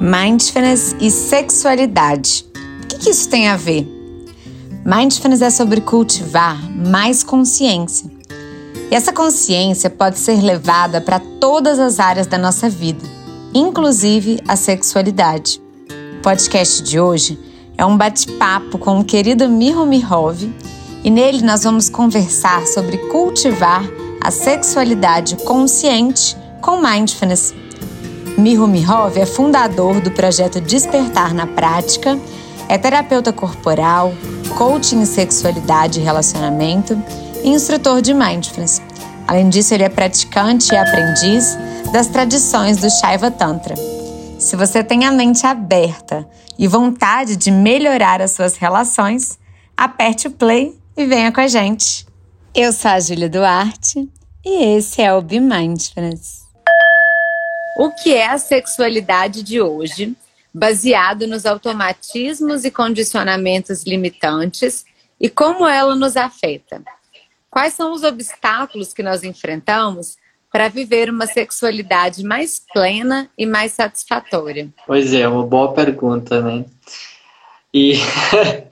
Mindfulness e sexualidade. O que, que isso tem a ver? Mindfulness é sobre cultivar mais consciência. E essa consciência pode ser levada para todas as áreas da nossa vida, inclusive a sexualidade. O podcast de hoje é um bate-papo com o querido Miho Mihov e nele nós vamos conversar sobre cultivar a sexualidade consciente com mindfulness. Miho Mihov é fundador do projeto Despertar na Prática, é terapeuta corporal, coaching em sexualidade e relacionamento e instrutor de mindfulness. Além disso, ele é praticante e aprendiz das tradições do Shaiva Tantra. Se você tem a mente aberta e vontade de melhorar as suas relações, aperte o play e venha com a gente. Eu sou a Júlia Duarte e esse é o Be Mindfulness. O que é a sexualidade de hoje, baseado nos automatismos e condicionamentos limitantes e como ela nos afeta? Quais são os obstáculos que nós enfrentamos para viver uma sexualidade mais plena e mais satisfatória? Pois é, uma boa pergunta, né? E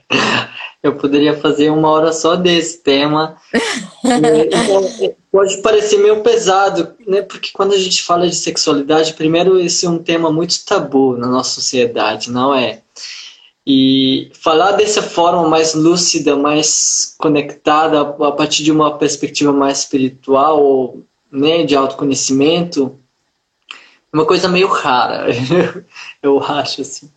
eu poderia fazer uma hora só desse tema. pode parecer meio pesado, né? Porque quando a gente fala de sexualidade, primeiro esse é um tema muito tabu na nossa sociedade, não é? E falar dessa forma mais lúcida, mais conectada, a partir de uma perspectiva mais espiritual, né, de autoconhecimento, é uma coisa meio rara, eu acho assim.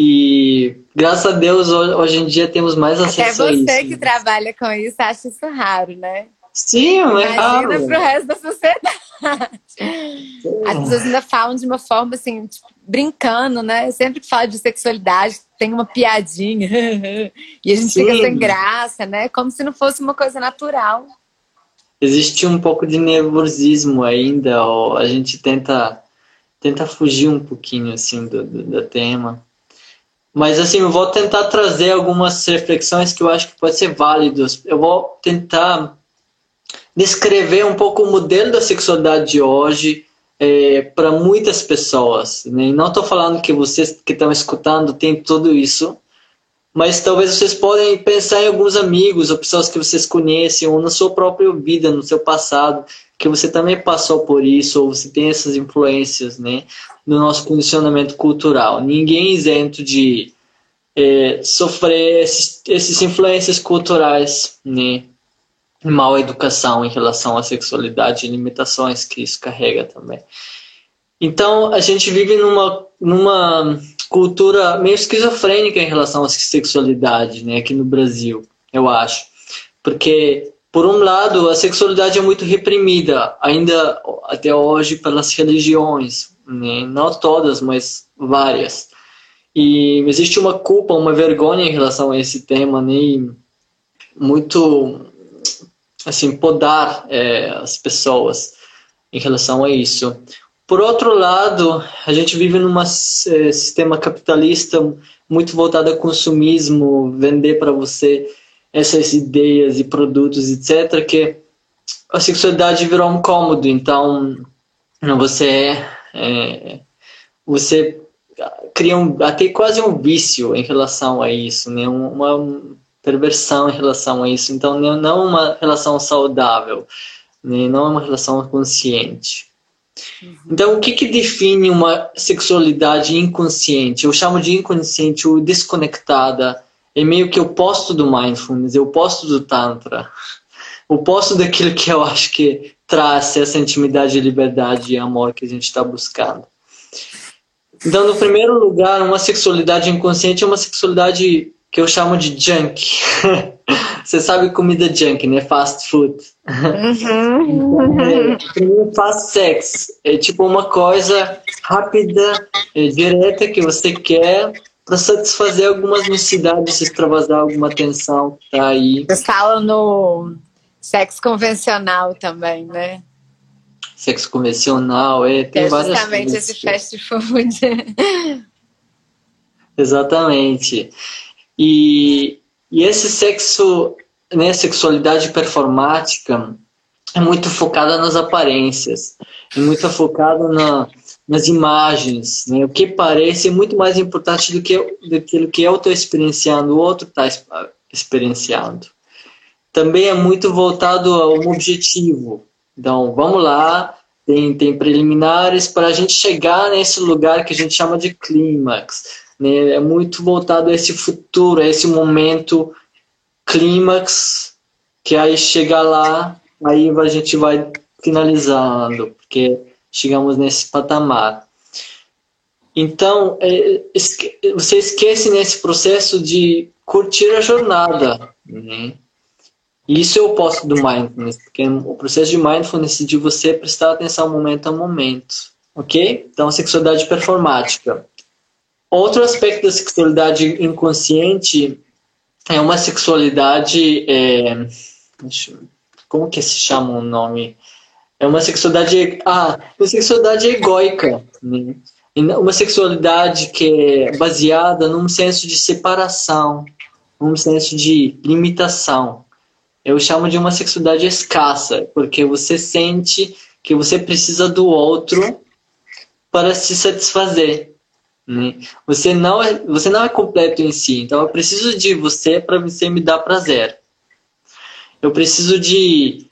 E graças a Deus hoje em dia temos mais acesso a isso. É você que trabalha com isso acha isso raro, né? Sim, é raro. Imagina pro resto da sociedade. As pessoas ainda falam de uma forma assim, tipo, brincando, né? Sempre que fala de sexualidade, tem uma piadinha. e a gente Sim. fica sem graça, né? Como se não fosse uma coisa natural. Existe um pouco de nervosismo ainda, a gente tenta, tenta fugir um pouquinho assim do, do, do tema. Mas assim, eu vou tentar trazer algumas reflexões que eu acho que pode ser válidas. Eu vou tentar descrever um pouco o modelo da sexualidade de hoje é, para muitas pessoas. Né? Não estou falando que vocês que estão escutando têm tudo isso, mas talvez vocês podem pensar em alguns amigos ou pessoas que vocês conhecem ou na sua própria vida, no seu passado, que você também passou por isso ou você tem essas influências, né, no nosso condicionamento cultural. Ninguém é isento de é, sofrer esses, esses influências culturais, né, mal educação em relação à sexualidade e limitações que isso carrega também. Então, a gente vive numa, numa cultura meio esquizofrênica em relação à sexualidade, né, aqui no Brasil, eu acho. Porque, por um lado, a sexualidade é muito reprimida, ainda até hoje, pelas religiões, né, não todas, mas várias. E existe uma culpa, uma vergonha em relação a esse tema, né, muito assim, podar é, as pessoas em relação a isso. Por outro lado, a gente vive num é, sistema capitalista muito voltado a consumismo, vender para você essas ideias e produtos, etc., que a sexualidade virou um cômodo. Então, você é, é você cria um, até quase um vício em relação a isso, né? Uma, perversão em relação a isso. Então, não é uma relação saudável, né? não é uma relação consciente. Uhum. Então, o que, que define uma sexualidade inconsciente? Eu chamo de inconsciente ou desconectada. É meio que o oposto do mindfulness, é o oposto do Tantra. O oposto daquilo que eu acho que traz essa intimidade, liberdade e amor que a gente está buscando. Então, no primeiro lugar, uma sexualidade inconsciente é uma sexualidade que eu chamo de junk. Você sabe comida junk, né? Fast food. Uhum. é, fast sex. É tipo uma coisa rápida, é, direta que você quer para satisfazer algumas necessidades, extravasar alguma tensão que tá aí. Você fala no sexo convencional também, né? Sexo convencional, é, tem é várias justamente esse fast food. Exatamente. E, e esse sexo, né, sexualidade performática é muito focada nas aparências, é muito focada na, nas imagens, né? O que parece é muito mais importante do que daquilo que eu estou experienciando, o outro está experienciando. Também é muito voltado a um objetivo. Então, vamos lá, tem, tem preliminares para a gente chegar nesse lugar que a gente chama de clímax. Né? É muito voltado a esse futuro, a esse momento clímax, que aí chega lá, aí a gente vai finalizando, porque chegamos nesse patamar. Então, é, você esquece nesse processo de curtir a jornada. Né? Isso é o oposto do mindfulness, porque o processo de mindfulness é de você prestar atenção momento a momento. Ok? Então, sexualidade performática. Outro aspecto da sexualidade inconsciente é uma sexualidade. É, como que se chama o nome? É uma sexualidade. Ah, uma sexualidade egóica. Né? Uma sexualidade que é baseada num senso de separação, num senso de limitação. Eu chamo de uma sexualidade escassa, porque você sente que você precisa do outro para se satisfazer. Né? Você não é você não é completo em si. Então eu preciso de você para você me dar prazer. Eu preciso de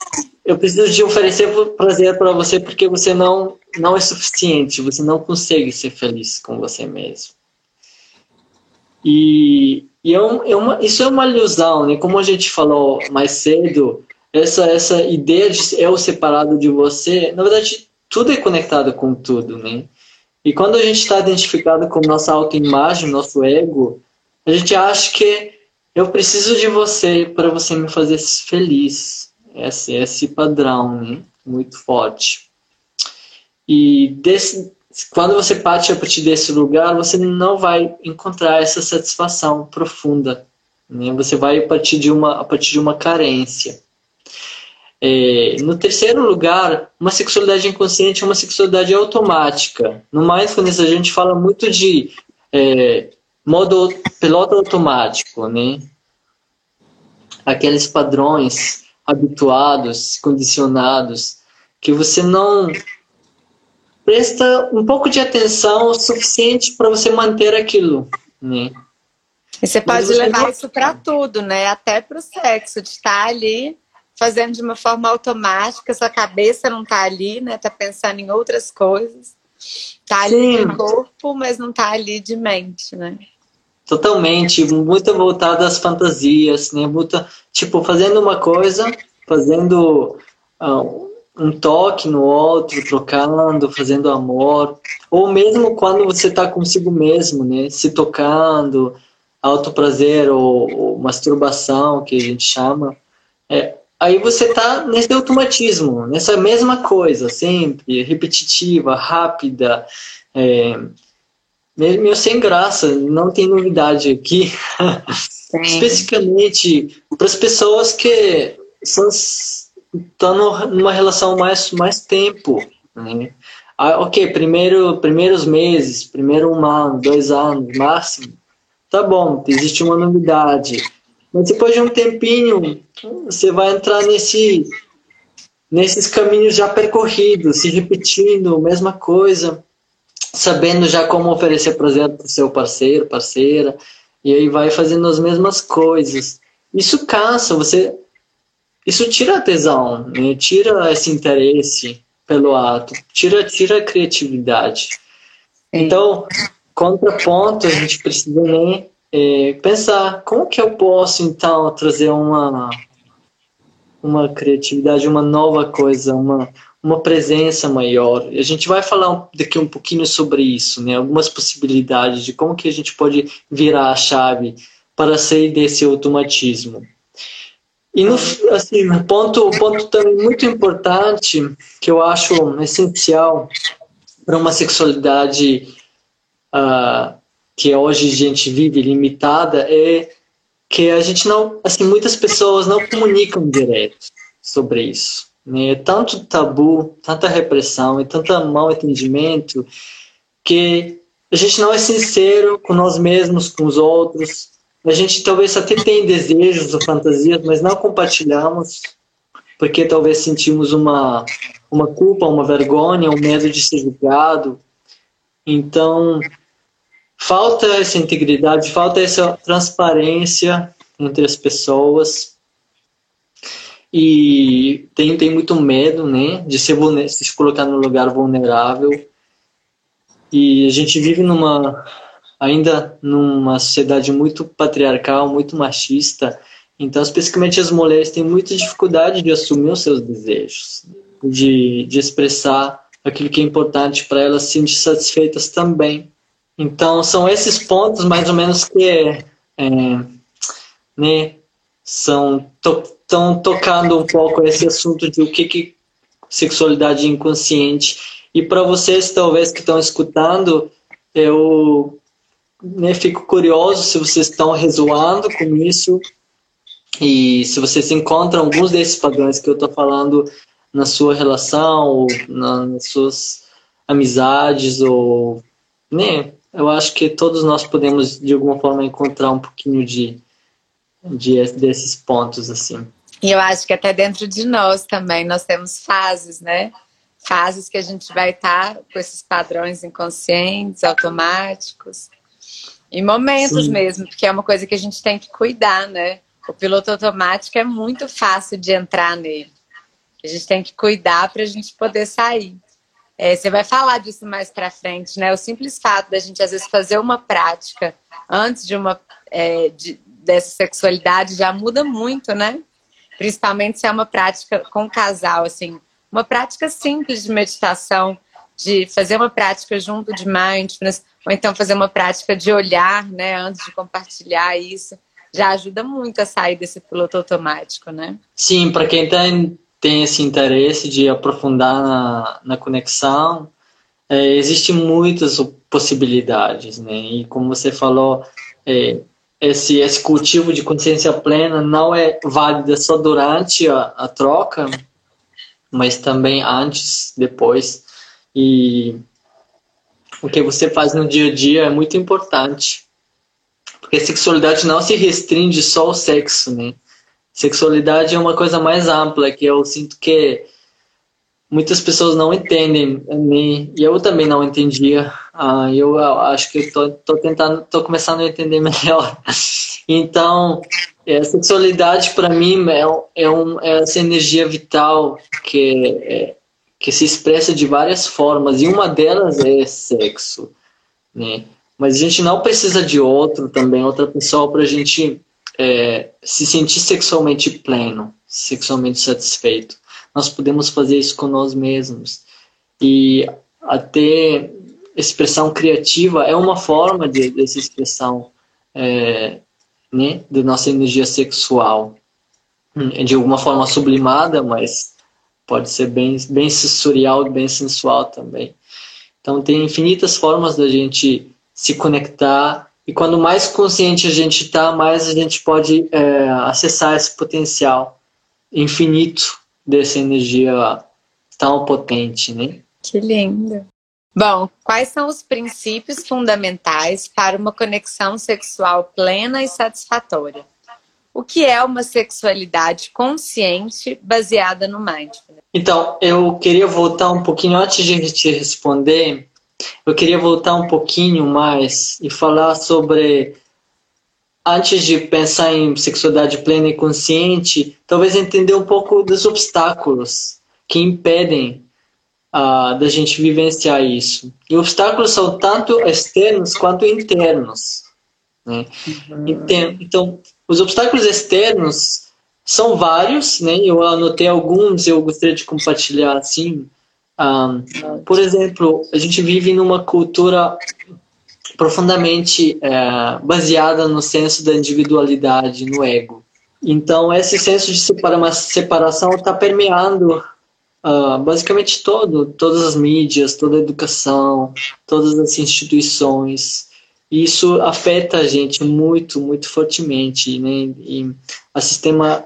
eu preciso de oferecer prazer para você porque você não não é suficiente, você não consegue ser feliz com você mesmo. E, e é, um, é uma, isso é uma ilusão, né? Como a gente falou mais cedo, essa essa ideia de eu separado de você, na verdade, tudo é conectado com tudo, né? E quando a gente está identificado com nossa autoimagem, nosso ego, a gente acha que eu preciso de você para você me fazer feliz esse padrão né? muito forte. E desse, quando você parte a partir desse lugar, você não vai encontrar essa satisfação profunda. Né? Você vai partir de uma, a partir de uma carência. É, no terceiro lugar, uma sexualidade inconsciente é uma sexualidade automática. No mindfulness a gente fala muito de é, modo piloto automático, né? Aqueles padrões habituados, condicionados, que você não presta um pouco de atenção o suficiente para você manter aquilo, né? E você pode você levar não... isso para tudo, né? Até para o sexo, de estar ali fazendo de uma forma automática, sua cabeça não está ali, né? Tá pensando em outras coisas. Tá ali Sim. de corpo, mas não tá ali de mente, né? Totalmente, muito voltado às fantasias, né? Muito, tipo, fazendo uma coisa, fazendo uh, um toque no outro, trocando, fazendo amor, ou mesmo quando você está consigo mesmo, né? Se tocando, alto prazer ou, ou masturbação, que a gente chama. É, aí você está nesse automatismo, nessa mesma coisa, sempre, repetitiva, rápida, é, meio sem graça, não tem novidade aqui. Especificamente para as pessoas que estão numa relação mais, mais tempo. Né? Ah, ok, primeiro, primeiros meses, primeiro um ano, dois anos máximo, tá bom, existe uma novidade. Mas depois de um tempinho, você vai entrar nesse, nesses caminhos já percorridos, se repetindo, mesma coisa sabendo já como oferecer prazer para o seu parceiro, parceira, e aí vai fazendo as mesmas coisas. Isso cansa, você. Isso tira a tesão, né? tira esse interesse pelo ato, tira, tira a criatividade. Sim. Então, contraponto, a gente precisa né, é, pensar como que eu posso então trazer uma uma criatividade, uma nova coisa, uma uma presença maior. A gente vai falar daqui um pouquinho sobre isso, né? Algumas possibilidades de como que a gente pode virar a chave para sair desse automatismo. E no assim, ponto ponto também muito importante que eu acho essencial para uma sexualidade uh, que hoje a gente vive limitada é que a gente não, assim, muitas pessoas não comunicam direto sobre isso né? tanto tabu, tanta repressão e tanto mal entendimento que a gente não é sincero com nós mesmos, com os outros. A gente talvez até tem desejos ou fantasias, mas não compartilhamos porque talvez sentimos uma uma culpa, uma vergonha, um medo de ser julgado. Então, falta essa integridade, falta essa transparência entre as pessoas e tem, tem muito medo, né, de se, se colocar no lugar vulnerável. E a gente vive numa ainda numa sociedade muito patriarcal, muito machista. Então, especificamente as mulheres têm muita dificuldade de assumir os seus desejos, de, de expressar aquilo que é importante para elas se sentir satisfeitas também. Então, são esses pontos, mais ou menos, que é, é né, são estão to, tocando um pouco esse assunto de o que, que sexualidade inconsciente. E para vocês, talvez, que estão escutando, eu né, fico curioso se vocês estão ressoando com isso e se vocês encontram alguns desses padrões que eu estou falando na sua relação, ou nas suas amizades, ou né, eu acho que todos nós podemos de alguma forma encontrar um pouquinho de, de desses pontos assim. E eu acho que até dentro de nós também nós temos fases, né? Fases que a gente vai estar tá com esses padrões inconscientes, automáticos, em momentos Sim. mesmo, porque é uma coisa que a gente tem que cuidar, né? O piloto automático é muito fácil de entrar nele. A gente tem que cuidar para a gente poder sair. É, você vai falar disso mais para frente, né? O simples fato da gente às vezes fazer uma prática antes de uma é, de, dessa sexualidade já muda muito, né? Principalmente se é uma prática com casal, assim, uma prática simples de meditação, de fazer uma prática junto de mindfulness, ou então fazer uma prática de olhar, né, antes de compartilhar isso, já ajuda muito a sair desse piloto automático, né? Sim, para quem tem, tem esse interesse de aprofundar na, na conexão, é, existem muitas possibilidades, né? E como você falou, é, esse, esse cultivo de consciência plena não é válido só durante a, a troca, mas também antes, depois. E o que você faz no dia a dia é muito importante. Porque a sexualidade não se restringe só ao sexo, né? Sexualidade é uma coisa mais ampla, que eu sinto que muitas pessoas não entendem, né? e eu também não entendia. Ah, eu acho que estou tentando, estou começando a entender melhor. Então, a sexualidade para mim é, é, um, é essa energia vital que é, que se expressa de várias formas e uma delas é sexo, né? Mas a gente não precisa de outro também, outra pessoa para a gente é, se sentir sexualmente pleno, sexualmente satisfeito. Nós podemos fazer isso com nós mesmos. E até expressão criativa é uma forma de dessa expressão, é, né, da nossa energia sexual, de alguma forma sublimada, mas pode ser bem, bem sensorial, bem sensual também. Então, tem infinitas formas da gente se conectar e quando mais consciente a gente está, mais a gente pode é, acessar esse potencial infinito dessa energia tão potente, né? Que lindo. Bom, quais são os princípios fundamentais para uma conexão sexual plena e satisfatória? O que é uma sexualidade consciente baseada no mindfulness? Então, eu queria voltar um pouquinho antes de te responder. Eu queria voltar um pouquinho mais e falar sobre antes de pensar em sexualidade plena e consciente, talvez entender um pouco dos obstáculos que impedem uh, da gente vivenciar isso. E obstáculos são tanto externos quanto internos. Né? Uhum. Então, os obstáculos externos são vários, né? Eu anotei alguns, eu gostaria de compartilhar assim. Um, por exemplo, a gente vive numa cultura profundamente é, baseada no senso da individualidade, no ego. Então, esse senso de separação está permeando uh, basicamente todo, todas as mídias, toda a educação, todas as instituições isso afeta a gente muito, muito fortemente, né? E a sistema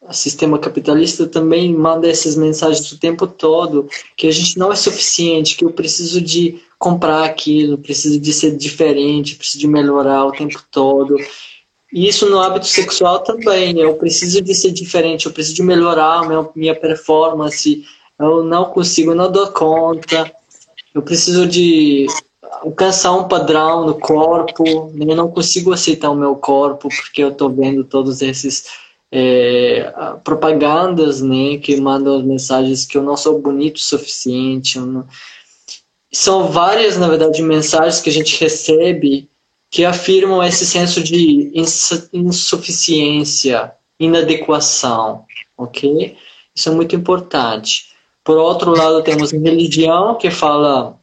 o sistema capitalista também manda essas mensagens o tempo todo que a gente não é suficiente, que eu preciso de comprar aquilo, preciso de ser diferente, preciso de melhorar o tempo todo. E isso no hábito sexual também, eu preciso de ser diferente, eu preciso de melhorar a minha, performance, eu não consigo, eu não dou conta, eu preciso de alcançar um padrão no corpo, né? eu não consigo aceitar o meu corpo porque eu estou vendo todos esses é, propagandas, né, que mandam mensagens que eu não sou bonito o suficiente. Não... São várias, na verdade, mensagens que a gente recebe que afirmam esse senso de insuficiência, inadequação, ok? Isso é muito importante. Por outro lado, temos religião que fala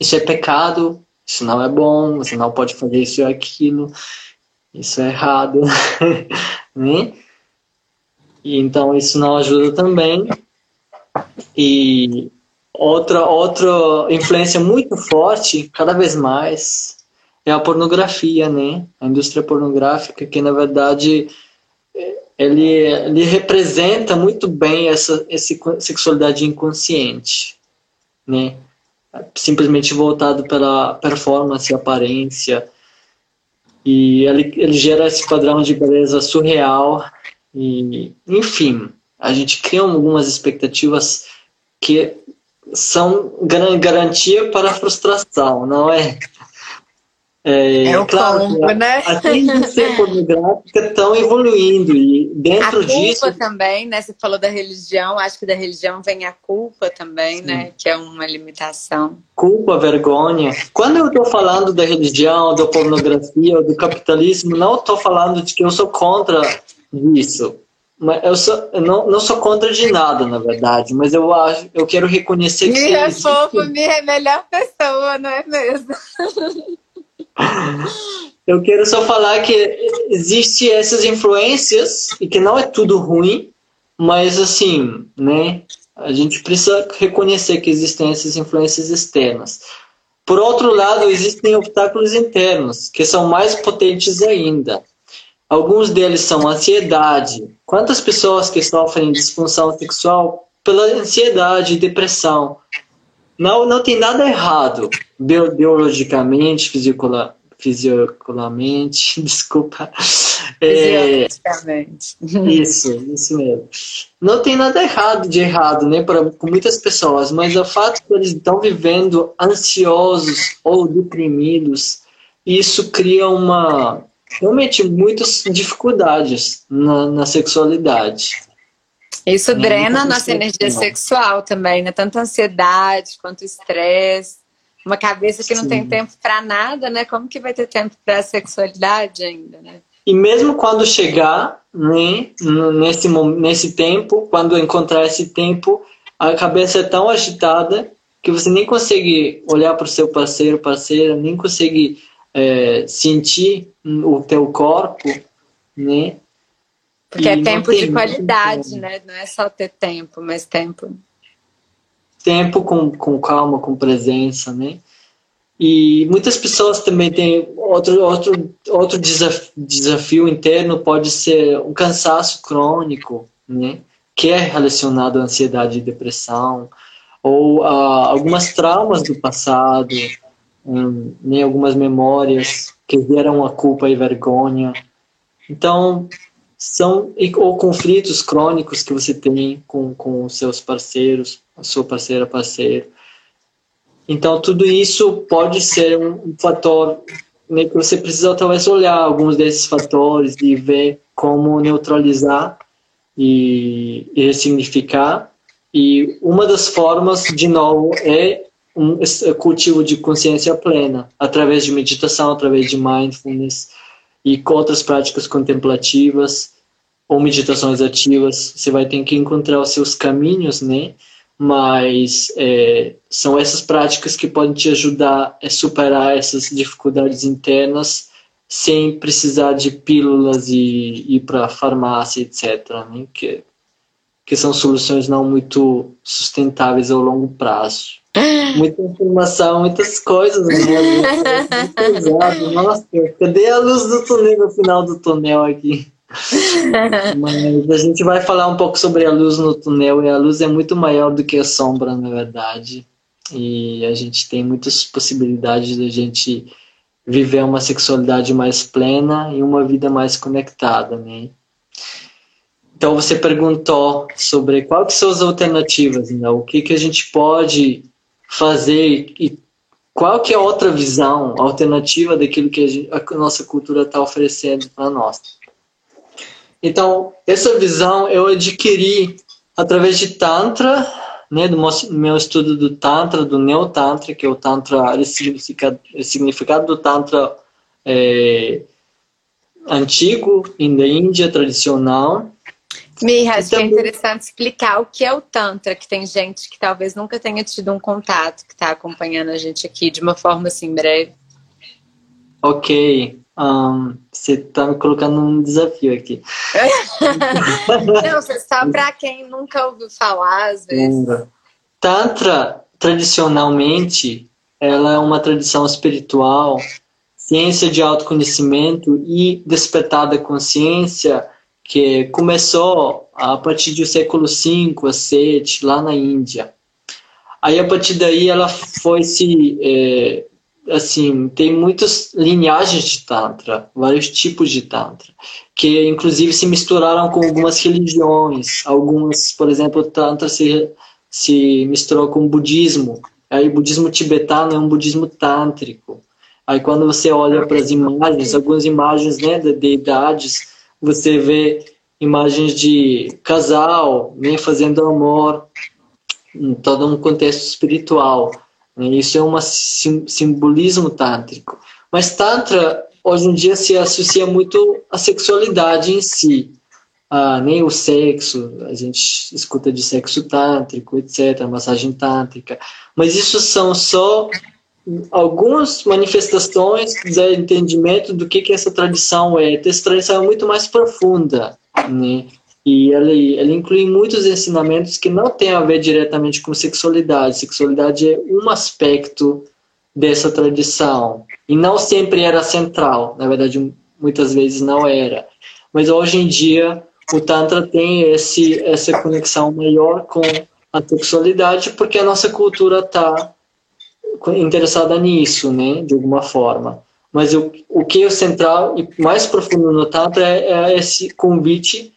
isso é pecado, isso não é bom, você não pode fazer isso ou aquilo, isso é errado, né? E então isso não ajuda também. E outra outra influência muito forte, cada vez mais, é a pornografia, né? A indústria pornográfica que na verdade ele, ele representa muito bem essa, essa sexualidade inconsciente, né? Simplesmente voltado pela performance, aparência, e ele, ele gera esse padrão de beleza surreal e, enfim, a gente cria algumas expectativas que são garantia para a frustração, não é? É, é o claro, combo, né? As indústria pornográfica estão evoluindo e dentro a disso... culpa também, né? Você falou da religião, acho que da religião vem a culpa também, Sim. né? Que é uma limitação. Culpa, vergonha. Quando eu estou falando da religião, da pornografia, do capitalismo, não estou falando de que eu sou contra isso. Mas eu, sou, eu não, não sou contra de nada, na verdade, mas eu acho, eu quero reconhecer que. Mira é fofo, Mira é melhor pessoa, não é mesmo? Eu quero só falar que existe essas influências e que não é tudo ruim, mas assim, né? A gente precisa reconhecer que existem essas influências externas. Por outro lado, existem obstáculos internos, que são mais potentes ainda. Alguns deles são ansiedade. Quantas pessoas que sofrem disfunção sexual pela ansiedade e depressão? Não, não tem nada errado biologicamente, fisicola, fisiologicamente, desculpa. É, isso, isso mesmo. Não tem nada errado de errado, né, para com muitas pessoas, mas o fato de eles estão vivendo ansiosos ou deprimidos, isso cria uma realmente muitas dificuldades na, na sexualidade. Isso drena nossa energia sexual também, né? Tanto ansiedade quanto estresse. Uma cabeça que não Sim. tem tempo para nada, né? Como que vai ter tempo para a sexualidade ainda, né? E mesmo quando chegar, né, nesse, nesse tempo, quando encontrar esse tempo, a cabeça é tão agitada que você nem consegue olhar para o seu parceiro, parceira, nem consegue é, sentir o teu corpo, né? Porque é e é tempo de qualidade, tempo. né? Não é só ter tempo, mas tempo. Tempo com, com calma, com presença, né? E muitas pessoas também têm outro, outro, outro desafio, desafio interno, pode ser um cansaço crônico, né? Que é relacionado à ansiedade e depressão, ou a algumas traumas do passado, hum, nem algumas memórias que geram a culpa e vergonha. Então, são ou conflitos crônicos que você tem com, com os seus parceiros, a sua parceira, parceiro. Então, tudo isso pode ser um fator né, que você precisa talvez olhar alguns desses fatores e ver como neutralizar e, e ressignificar. E uma das formas, de novo, é um cultivo de consciência plena, através de meditação, através de mindfulness e com outras práticas contemplativas ou meditações ativas. Você vai ter que encontrar os seus caminhos, né? Mas é, são essas práticas que podem te ajudar a superar essas dificuldades internas sem precisar de pílulas e ir para farmácia, etc. Né? Que, que são soluções não muito sustentáveis ao longo prazo. Muita informação, muitas coisas. Né? Muito pesado. Nossa, cadê a luz do túnel no final do túnel aqui? Mas a gente vai falar um pouco sobre a luz no túnel e a luz é muito maior do que a sombra, na verdade. E a gente tem muitas possibilidades de a gente viver uma sexualidade mais plena e uma vida mais conectada, né? Então você perguntou sobre quais são as alternativas, né? o que que a gente pode fazer e qual que é outra visão alternativa daquilo que a, gente, a nossa cultura está oferecendo para nós. Então, essa visão eu adquiri através de Tantra, né, do meu estudo do Tantra, do Neo-Tantra, que é o Tantra, o significado, o significado do Tantra é, antigo, da Índia, tradicional. Miha, acho também... que é interessante explicar o que é o Tantra, que tem gente que talvez nunca tenha tido um contato, que está acompanhando a gente aqui de uma forma assim breve. Ok. Um, você está me colocando num desafio aqui. Não, só para quem nunca ouviu falar, às vezes. Tantra, tradicionalmente, ela é uma tradição espiritual, ciência de autoconhecimento e despertar da consciência que começou a partir do século V a VII, lá na Índia. Aí, a partir daí, ela foi se... É, assim, tem muitas linhagens de Tantra, vários tipos de Tantra, que inclusive se misturaram com algumas religiões. Algumas, por exemplo, Tantra se, se misturou com o budismo. Aí, o budismo tibetano é um budismo tântrico. Aí, quando você olha para as imagens, algumas imagens né, de deidades, você vê imagens de casal, né, fazendo amor, em todo um contexto espiritual. Isso é um sim, simbolismo tântrico. Mas Tantra, hoje em dia, se associa muito à sexualidade em si. Ah, nem o sexo, a gente escuta de sexo tântrico, etc., massagem tântrica. Mas isso são só algumas manifestações do entendimento do que, que essa tradição é. Essa tradição é muito mais profunda, né? E ela, ela inclui muitos ensinamentos que não têm a ver diretamente com sexualidade. Sexualidade é um aspecto dessa tradição. E não sempre era central. Na verdade, muitas vezes não era. Mas hoje em dia, o Tantra tem esse, essa conexão maior com a sexualidade, porque a nossa cultura está interessada nisso, né, de alguma forma. Mas o, o que é central e mais profundo no Tantra é, é esse convite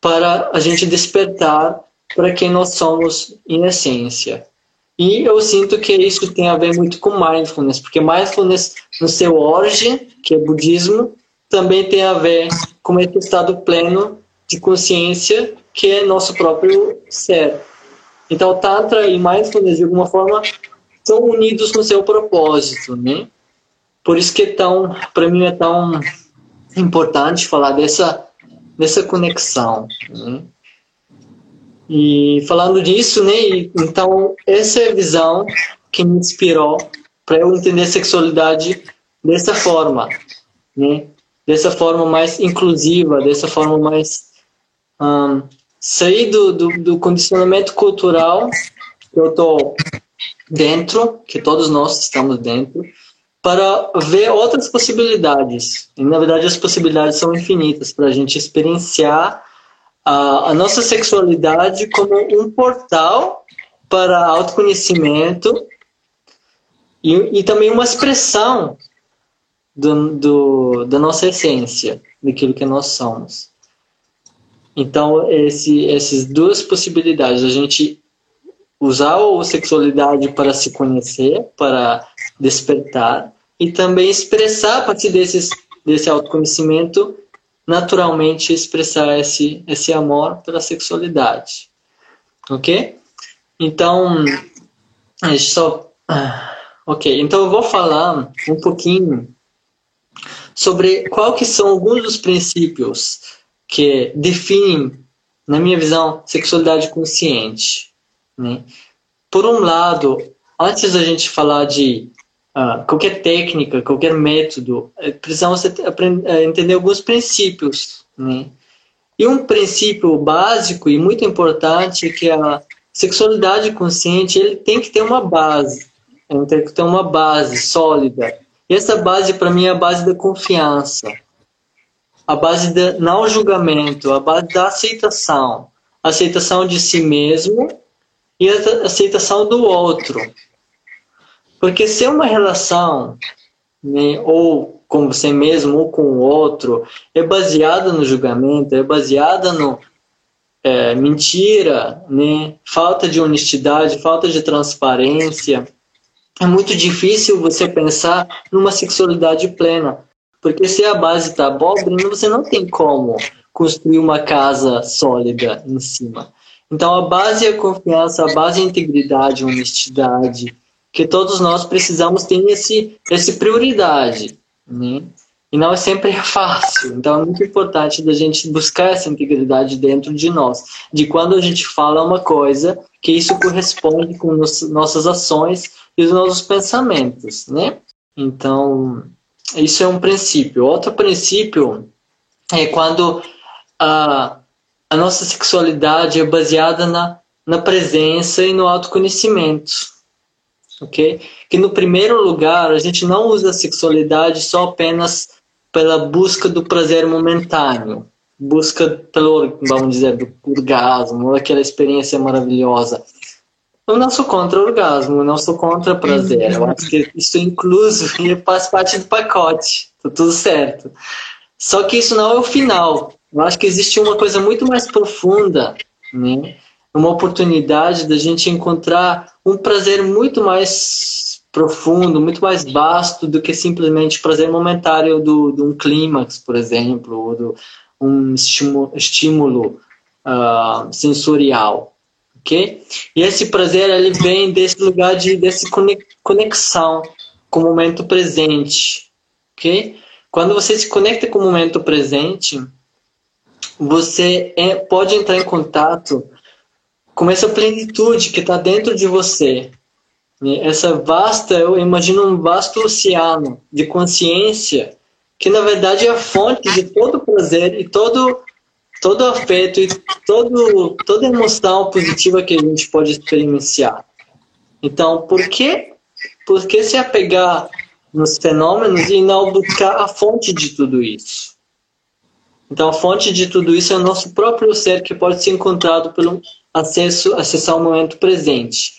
para a gente despertar para quem nós somos em essência. E eu sinto que isso tem a ver muito com mindfulness, porque mindfulness no seu origem, que é budismo, também tem a ver com esse estado pleno de consciência que é nosso próprio ser. Então, Tantra e mindfulness, de alguma forma, são unidos no seu propósito, né? Por isso que é tão, para mim é tão importante falar dessa dessa conexão. Né? E falando disso, né? Então essa é a visão que me inspirou para eu entender a sexualidade dessa forma, né? Dessa forma mais inclusiva, dessa forma mais um, sair do, do, do condicionamento cultural que eu tô dentro, que todos nós estamos dentro, para ver outras possibilidades. E, na verdade, as possibilidades são infinitas para a gente experienciar a, a, nossa sexualidade como um portal para autoconhecimento e, e também uma expressão do, do, da nossa essência, daquilo que nós somos. Então, esse, essas duas possibilidades, a gente usar a sexualidade para se conhecer, para despertar e também expressar a partir desses, desse autoconhecimento, naturalmente expressar esse, esse amor pela sexualidade. Ok? Então, só. Ah, ok, então eu vou falar um pouquinho sobre qual que são alguns dos princípios que definem, na minha visão, sexualidade consciente. Né? Por um lado, antes da gente falar de uh, qualquer técnica, qualquer método, é, precisamos é, entender alguns princípios. Né? E um princípio básico e muito importante é que a sexualidade consciente ele tem que ter uma base, ele tem que ter uma base sólida. E essa base, para mim, é a base da confiança, a base do não julgamento, a base da aceitação, aceitação de si mesmo e a aceitação do outro. Porque se é uma relação, né, ou com você mesmo ou com o outro, é baseada no julgamento, é baseada no é, mentira, né, falta de honestidade, falta de transparência, é muito difícil você pensar numa sexualidade plena. Porque se a base está pobre, você não tem como construir uma casa sólida em cima. Então a base é a confiança, a base é a integridade, a honestidade, que todos nós precisamos ter esse, essa prioridade, né? E não é sempre fácil. Então é muito importante da gente buscar essa integridade dentro de nós. De quando a gente fala uma coisa, que isso corresponde com nos, nossas ações e os nossos pensamentos, né? Então, isso é um princípio. Outro princípio é quando a, a nossa sexualidade é baseada na, na presença e no autoconhecimento. Ok? Que no primeiro lugar, a gente não usa a sexualidade só apenas pela busca do prazer momentâneo, busca pelo, vamos dizer, do orgasmo, aquela experiência maravilhosa. Eu não sou contra orgasmo, não sou contra prazer. Eu acho que isso é incluso e faz parte do pacote. Tá tudo certo. Só que isso não é o final. Eu acho que existe uma coisa muito mais profunda, né? Uma oportunidade da gente encontrar um prazer muito mais profundo, muito mais vasto do que simplesmente prazer momentâneo do, de um clímax, por exemplo, ou do, um estímulo, estímulo uh, sensorial, ok? E esse prazer ele vem desse lugar de dessa conexão com o momento presente, ok? Quando você se conecta com o momento presente, você é, pode entrar em contato com essa plenitude que está dentro de você, essa vasta, eu imagino um vasto oceano de consciência que na verdade é a fonte de todo prazer e todo todo afeto e todo toda emoção positiva que a gente pode experienciar. Então, por que por que se apegar nos fenômenos e não buscar a fonte de tudo isso? Então, a fonte de tudo isso é o nosso próprio ser que pode ser encontrado pelo acesso acessar o momento presente.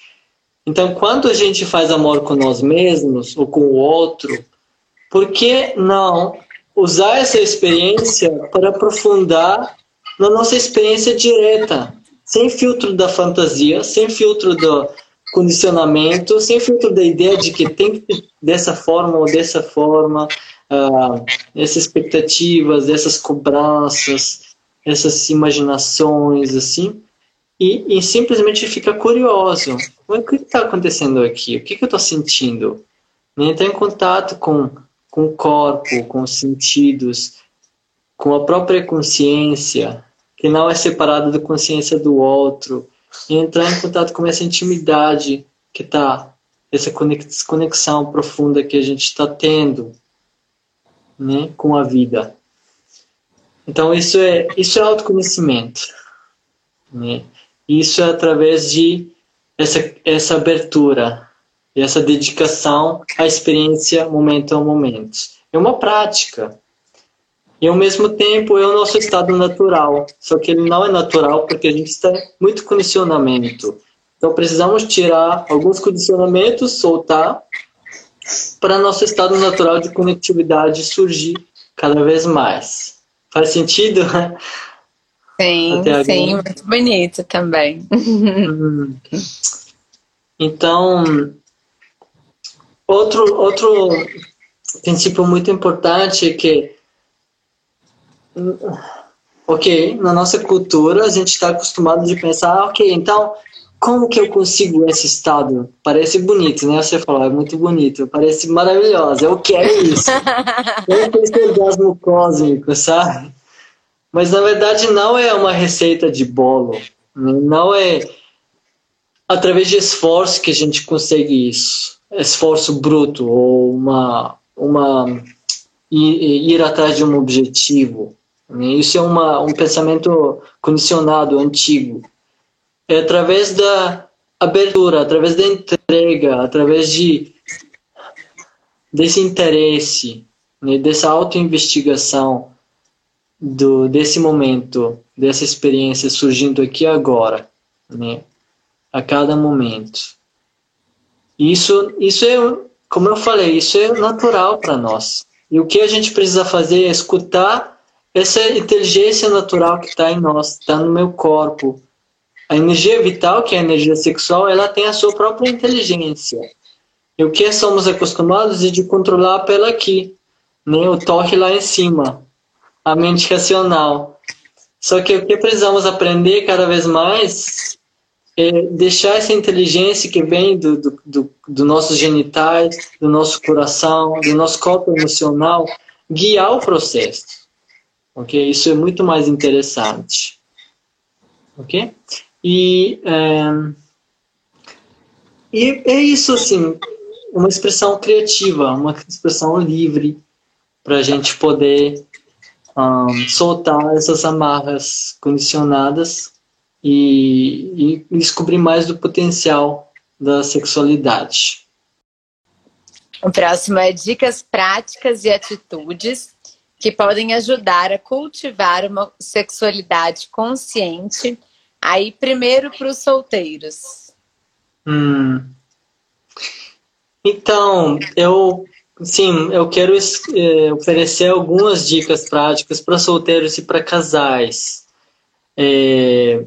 Então, quando a gente faz amor com nós mesmos ou com o outro, por que não usar essa experiência para aprofundar na nossa experiência direta, sem filtro da fantasia, sem filtro do condicionamento, sem filtro da ideia de que tem que ser dessa forma ou dessa forma, uh, essas expectativas, essas cobranças, essas imaginações, assim, e, e simplesmente fica curioso. O que está acontecendo aqui? O que, que eu estou sentindo? Entrar em contato com, com o corpo, com os sentidos, com a própria consciência, que não é separada da consciência do outro, e entrar em contato com essa intimidade que está, essa conexão profunda que a gente está tendo né, com a vida. Então isso é isso é autoconhecimento, né? Isso é através de essa, essa abertura e essa dedicação à experiência momento a momento. É uma prática. E ao mesmo tempo é o nosso estado natural, só que ele não é natural porque a gente está muito condicionamento. Então precisamos tirar alguns condicionamentos, soltar, para nosso estado natural de conectividade surgir cada vez mais. Faz sentido? Sim, sim, muito bonito também. Uhum. Então, outro, outro princípio muito importante é que, ok, na nossa cultura a gente está acostumado de pensar, ok, então como que eu consigo esse estado? Parece bonito, né? Você falou, é muito bonito, parece maravilhoso, eu quero isso. eu quero esse orgasmo cósmico, sabe? Mas na verdade não é uma receita de bolo, não é através de esforço que a gente consegue isso, esforço bruto ou uma uma ir, ir atrás de um objetivo. Isso é uma, um pensamento condicionado, antigo. É através da abertura, através da entrega, através de desse interesse, né, dessa autoinvestigação do desse momento, dessa experiência surgindo aqui agora, né? A cada momento. Isso, isso é, como eu falei, isso é natural para nós. E o que a gente precisa fazer é escutar essa inteligência natural que está em nós, está no meu corpo. A energia vital, que é a energia sexual, ela tem a sua própria inteligência. E o que somos acostumados é de controlar pela aqui, né? o toque lá em cima, a mente racional. Só que o que precisamos aprender cada vez mais é deixar essa inteligência que vem do, do, do, do nossos genitais, do nosso coração, do nosso corpo emocional, guiar o processo. Ok? Isso é muito mais interessante. Ok? E, é, e é isso, assim, uma expressão criativa, uma expressão livre para a gente poder um, soltar essas amarras condicionadas e, e descobrir mais do potencial da sexualidade. O próximo é dicas práticas e atitudes que podem ajudar a cultivar uma sexualidade consciente. Aí, primeiro para os solteiros. Hum. Então, eu sim, eu quero é, oferecer algumas dicas práticas para solteiros e para casais. É,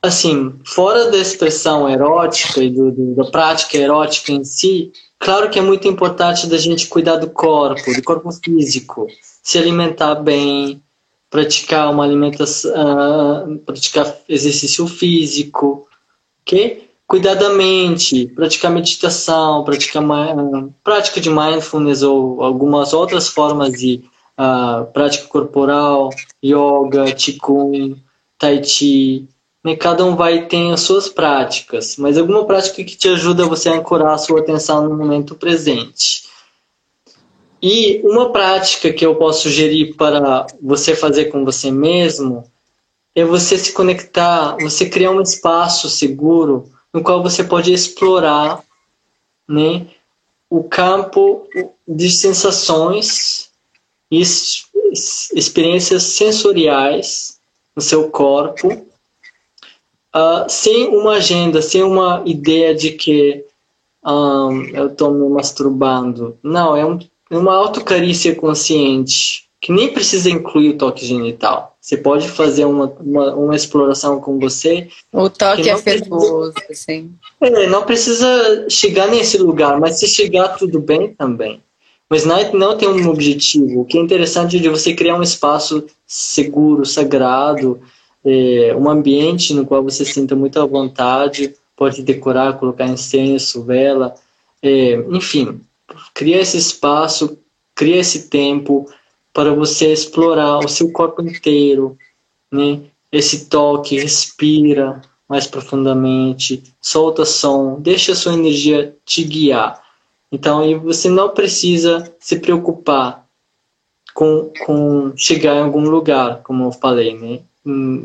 assim, fora da expressão erótica e do, do, da prática erótica em si, claro que é muito importante da gente cuidar do corpo, do corpo físico, se alimentar bem, praticar uma alimentação, uh, praticar exercício físico, ok? cuidar da mente, praticar meditação, praticar prática de mindfulness ou algumas outras formas de uh, prática corporal, yoga, qigong, tai chi. Né? Cada um vai ter as suas práticas, mas alguma prática que te ajuda você a ancorar a sua atenção no momento presente. E uma prática que eu posso sugerir para você fazer com você mesmo é você se conectar, você criar um espaço seguro no qual você pode explorar né, o campo de sensações e experiências sensoriais no seu corpo, uh, sem uma agenda, sem uma ideia de que um, eu estou me masturbando. Não, é um, uma autocarícia consciente, que nem precisa incluir o toque genital. Você pode fazer uma, uma, uma exploração com você. O toque é afetuoso, assim. É, não precisa chegar nesse lugar, mas se chegar, tudo bem também. Mas não, não tem um objetivo. O que é interessante é de você criar um espaço seguro, sagrado, é, um ambiente no qual você sinta muita vontade, pode decorar, colocar incenso, vela, é, enfim, cria esse espaço, cria esse tempo, para você explorar o seu corpo inteiro, né? Esse toque, respira mais profundamente, solta som, deixa a sua energia te guiar. Então, você não precisa se preocupar com, com chegar em algum lugar, como eu falei, né?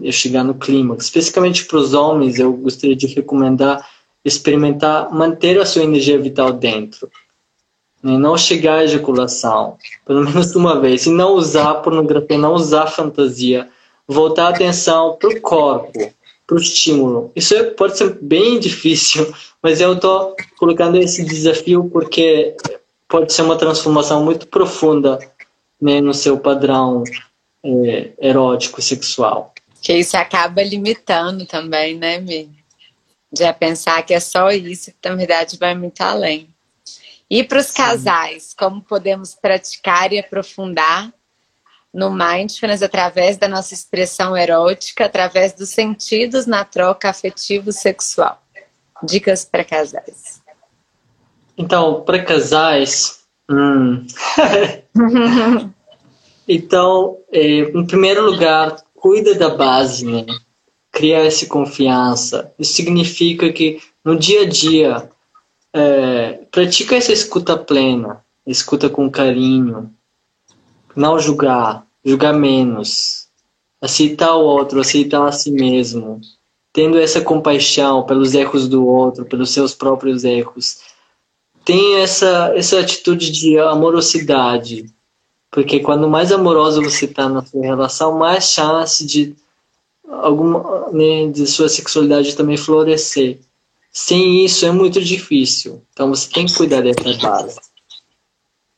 Eu chegar no clímax. Especificamente para os homens, eu gostaria de recomendar experimentar manter a sua energia vital dentro né? não chegar à ejaculação, pelo menos uma vez, e não usar pornografia, não usar fantasia, voltar a atenção para o corpo, para o estímulo. Isso é, pode ser bem difícil, mas eu estou colocando esse desafio porque pode ser uma transformação muito profunda né, no seu padrão é, erótico sexual. Que isso acaba limitando também, né, Mi? Já pensar que é só isso, que na verdade vai muito além. E para os casais, como podemos praticar e aprofundar no mindfulness através da nossa expressão erótica, através dos sentidos na troca afetivo-sexual? Dicas para casais. Então, para casais. Hum. então, é, em primeiro lugar, cuida da base, né? Cria essa confiança. Isso significa que no dia a dia é, pratica essa escuta plena, escuta com carinho, não julgar, julgar menos, aceitar o outro, aceitar a si mesmo, tendo essa compaixão pelos erros do outro, pelos seus próprios erros. Tem essa, essa atitude de amorosidade, porque quando mais amoroso você está na sua relação, mais chance de alguma né, de sua sexualidade também florescer. Sem isso é muito difícil. Então você tem que cuidar dessa base.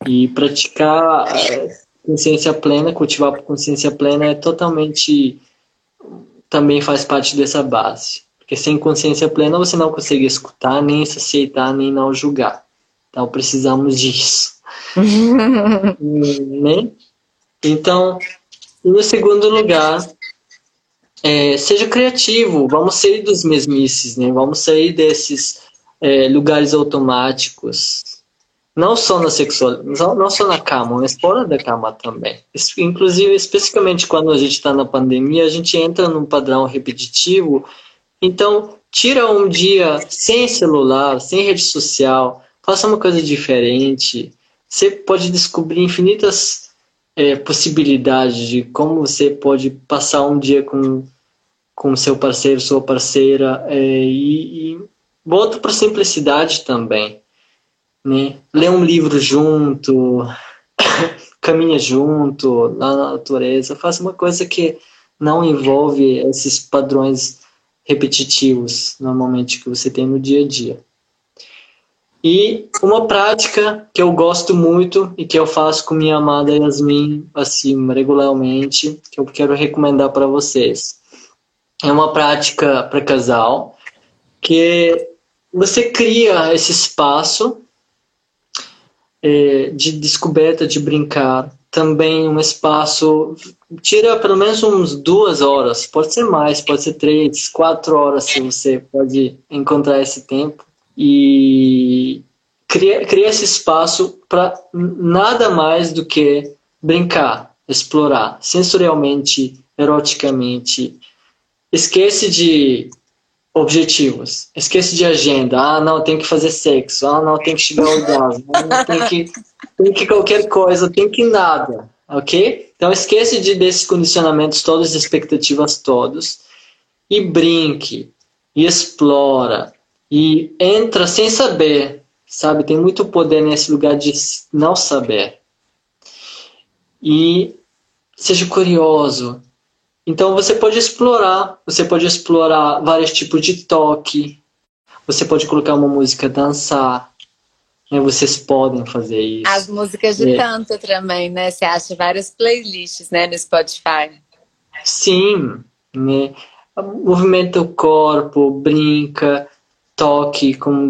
E praticar é, consciência plena, cultivar consciência plena é totalmente também faz parte dessa base. Porque sem consciência plena você não consegue escutar, nem se aceitar, nem não julgar. Então precisamos disso. né? Então, no segundo lugar, é, seja criativo, vamos sair dos mesmices, né? vamos sair desses é, lugares automáticos, não só na sexual, não, só na cama, mas fora da cama também. Inclusive, especificamente quando a gente está na pandemia, a gente entra num padrão repetitivo. Então, tira um dia sem celular, sem rede social, faça uma coisa diferente. Você pode descobrir infinitas é, possibilidades de como você pode passar um dia com com seu parceiro, sua parceira é, e, e volta para simplicidade também, né? Lê um livro junto, caminha junto na natureza, faça uma coisa que não envolve esses padrões repetitivos normalmente que você tem no dia a dia. E uma prática que eu gosto muito e que eu faço com minha amada Yasmin assim regularmente, que eu quero recomendar para vocês. É uma prática para casal que você cria esse espaço é, de descoberta, de brincar, também um espaço tira pelo menos uns duas horas, pode ser mais, pode ser três, quatro horas se você pode encontrar esse tempo e cria, cria esse espaço para nada mais do que brincar, explorar sensorialmente, eroticamente. Esquece de objetivos, esquece de agenda. Ah, não, tem que fazer sexo. Ah, não, tem que chegar ao orgasmo. Ah, tem que, tem que qualquer coisa, tem que nada. Ok? Então esquece de desses condicionamentos todos, expectativas todos e brinque e explora e entra sem saber, sabe? Tem muito poder nesse lugar de não saber. E seja curioso. Então você pode explorar, você pode explorar vários tipos de toque. Você pode colocar uma música dançar. Né? Vocês podem fazer isso. As músicas de é. canto também, né? Você acha várias playlists, né, no Spotify. Sim, né? Movimenta o corpo, brinca toque, com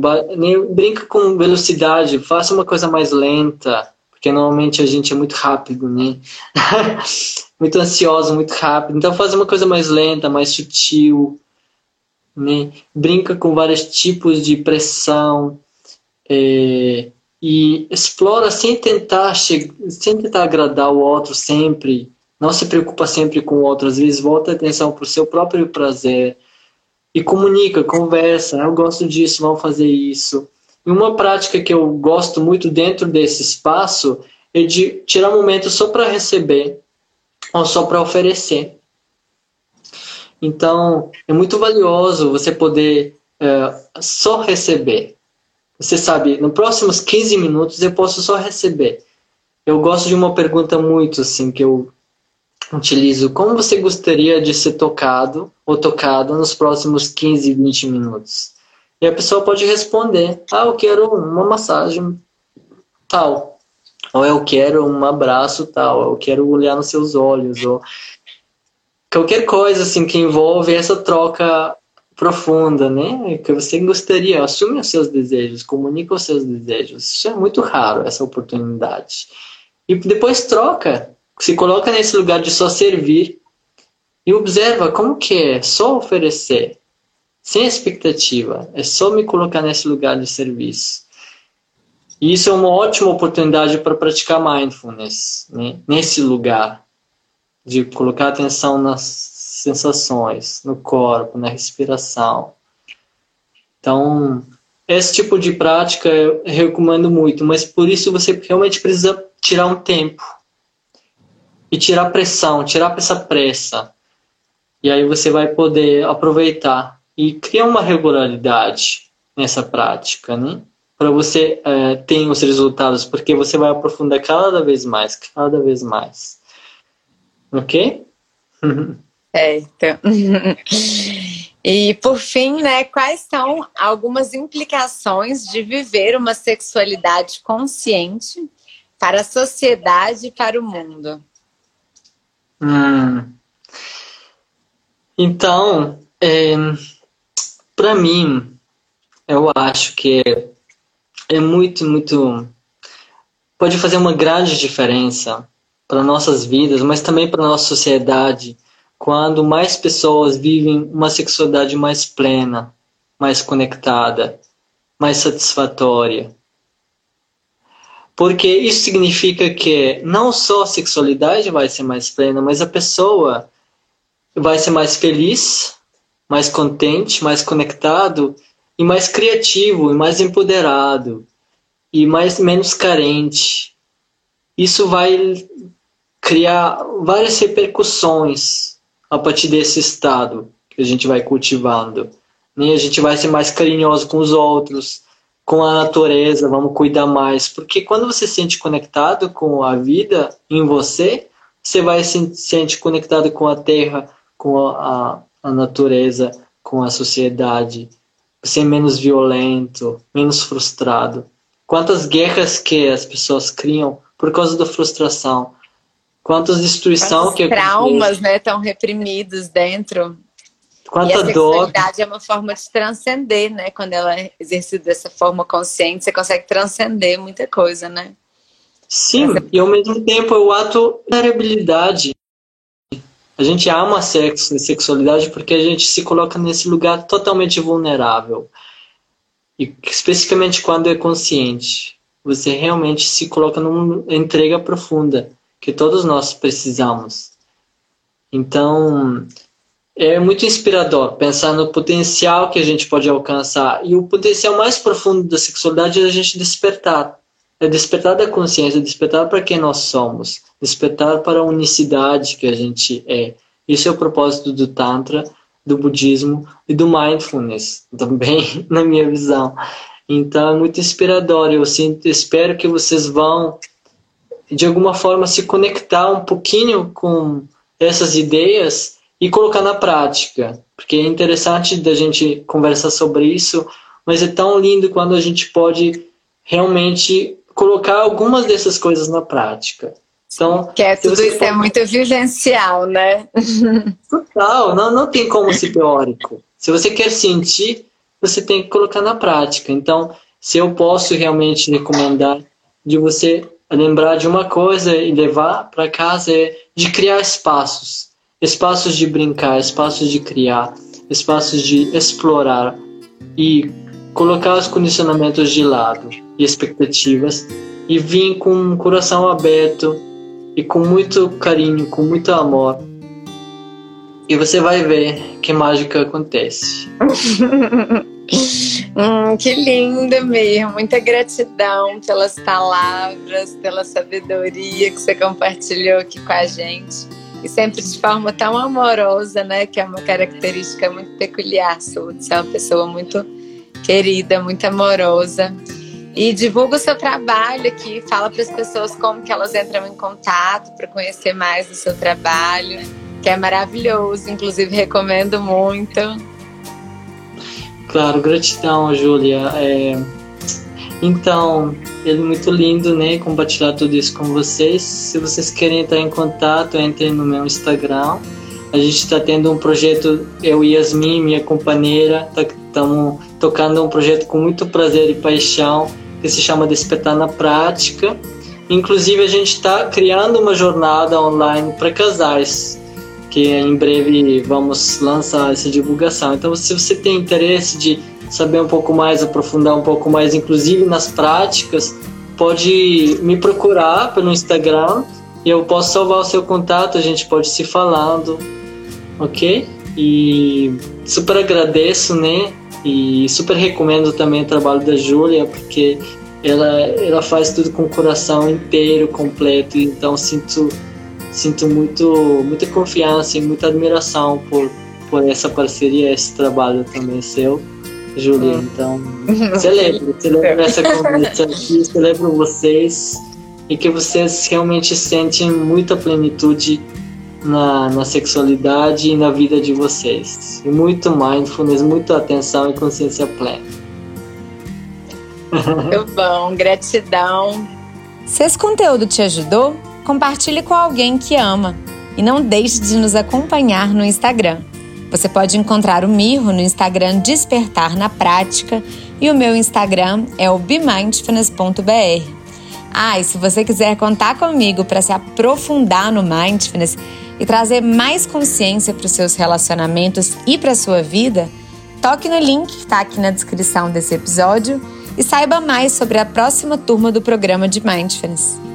brinca com velocidade, faça uma coisa mais lenta, porque normalmente a gente é muito rápido, né? muito ansioso, muito rápido. Então faz uma coisa mais lenta, mais sutil, né? Brinca com vários tipos de pressão é, e explora sem tentar sem tentar agradar o outro sempre. Não se preocupa sempre com o outro. Às vezes volta a atenção para o seu próprio prazer e comunica, conversa. Eu gosto disso, vamos fazer isso. E uma prática que eu gosto muito dentro desse espaço é de tirar um momento só para receber ou só para oferecer. Então, é muito valioso você poder é, só receber. Você sabe, nos próximos 15 minutos eu posso só receber. Eu gosto de uma pergunta muito assim que eu utilizo como você gostaria de ser tocado ou tocada nos próximos 15, 20 minutos. E a pessoa pode responder: Ah, eu quero uma massagem tal. Ou eu quero um abraço tal. Eu quero olhar nos seus olhos. Ou qualquer coisa assim que envolve essa troca profunda, né? Que você gostaria, assume os seus desejos, comunica os seus desejos. Isso é muito raro, essa oportunidade. E depois troca se coloca nesse lugar de só servir e observa como que é só oferecer, sem expectativa, é só me colocar nesse lugar de serviço. E isso é uma ótima oportunidade para praticar mindfulness, né? nesse lugar de colocar atenção nas sensações, no corpo, na respiração. Então, esse tipo de prática eu recomendo muito, mas por isso você realmente precisa tirar um tempo e tirar pressão, tirar essa pressa. E aí você vai poder aproveitar e criar uma regularidade nessa prática, né? Para você é, ter os resultados, porque você vai aprofundar cada vez mais, cada vez mais. Ok? Certo. E por fim, né, quais são algumas implicações de viver uma sexualidade consciente para a sociedade e para o mundo? Hum. Então, é, para mim, eu acho que é, é muito, muito. Pode fazer uma grande diferença para nossas vidas, mas também para nossa sociedade, quando mais pessoas vivem uma sexualidade mais plena, mais conectada, mais satisfatória. Porque isso significa que não só a sexualidade vai ser mais plena, mas a pessoa vai ser mais feliz, mais contente, mais conectado e mais criativo e mais empoderado e mais menos carente. Isso vai criar várias repercussões a partir desse estado que a gente vai cultivando. Né? A gente vai ser mais carinhoso com os outros, com a natureza, vamos cuidar mais. Porque quando você se sente conectado com a vida em você, você vai se sente conectado com a terra, com a, a natureza, com a sociedade. Você é menos violento, menos frustrado. Quantas guerras que as pessoas criam por causa da frustração. Quantas destruição Quantos que traumas, né, estão reprimidos dentro Quanta e a sexualidade dor. é uma forma de transcender, né? Quando ela é exercida dessa forma consciente, você consegue transcender muita coisa, né? Sim, e ao mesmo tempo é o ato de vulnerabilidade. A gente ama sexo e sexualidade porque a gente se coloca nesse lugar totalmente vulnerável. E especificamente quando é consciente, você realmente se coloca numa entrega profunda que todos nós precisamos. Então, é muito inspirador pensar no potencial que a gente pode alcançar. E o potencial mais profundo da sexualidade é a gente despertar. É despertar da consciência, despertar para quem nós somos, despertar para a unicidade que a gente é. Isso é o propósito do Tantra, do budismo e do mindfulness, também, na minha visão. Então é muito inspirador. Eu sinto, espero que vocês vão, de alguma forma, se conectar um pouquinho com essas ideias e colocar na prática, porque é interessante da gente conversar sobre isso, mas é tão lindo quando a gente pode realmente colocar algumas dessas coisas na prática. Então, que é tudo isso é muito vivencial, né? Total, não, não tem como ser teórico. Se você quer sentir, você tem que colocar na prática. Então, se eu posso realmente recomendar de você lembrar de uma coisa e levar para casa é de criar espaços espaços de brincar, espaços de criar, espaços de explorar e colocar os condicionamentos de lado e expectativas e vir com um coração aberto e com muito carinho, com muito amor. E você vai ver que mágica acontece. hum, que linda mesmo. Muita gratidão pelas palavras, pela sabedoria que você compartilhou aqui com a gente e sempre de forma tão amorosa, né? Que é uma característica muito peculiar sua, de ser uma pessoa muito querida, muito amorosa. E divulga o seu trabalho aqui, fala para as pessoas como que elas entram em contato para conhecer mais do seu trabalho, que é maravilhoso, inclusive recomendo muito. Claro, gratidão, Júlia. É então, é muito lindo, né? Compartilhar tudo isso com vocês. Se vocês querem entrar em contato, entrem no meu Instagram. A gente está tendo um projeto, eu e Yasmin, minha companheira, estamos tá, tocando um projeto com muito prazer e paixão, que se chama Despertar na Prática. Inclusive, a gente está criando uma jornada online para casais, que em breve vamos lançar essa divulgação. Então, se você tem interesse de saber um pouco mais, aprofundar um pouco mais, inclusive nas práticas, pode me procurar pelo Instagram e eu posso salvar o seu contato, a gente pode se falando, ok? E super agradeço, né? E super recomendo também o trabalho da Júlia, porque ela, ela faz tudo com o coração inteiro, completo, então sinto, sinto muito, muita confiança e muita admiração por, por essa parceria, esse trabalho também seu. Júlia. Hum. Então, celebro, celebro essa conversa aqui, celebro vocês e que vocês realmente sentem muita plenitude na, na sexualidade e na vida de vocês. E muito mindfulness, muita atenção e consciência plena. Muito bom, gratidão. Se esse conteúdo te ajudou, compartilhe com alguém que ama e não deixe de nos acompanhar no Instagram Você pode encontrar o Mirro no Instagram Despertar na Prática e o meu Instagram é o bemindfulness.br. Ah, e se você quiser contar comigo para se aprofundar no mindfulness e trazer mais consciência para os seus relacionamentos e para a sua vida, toque no link que está aqui na descrição desse episódio e saiba mais sobre a próxima turma do programa de Mindfulness.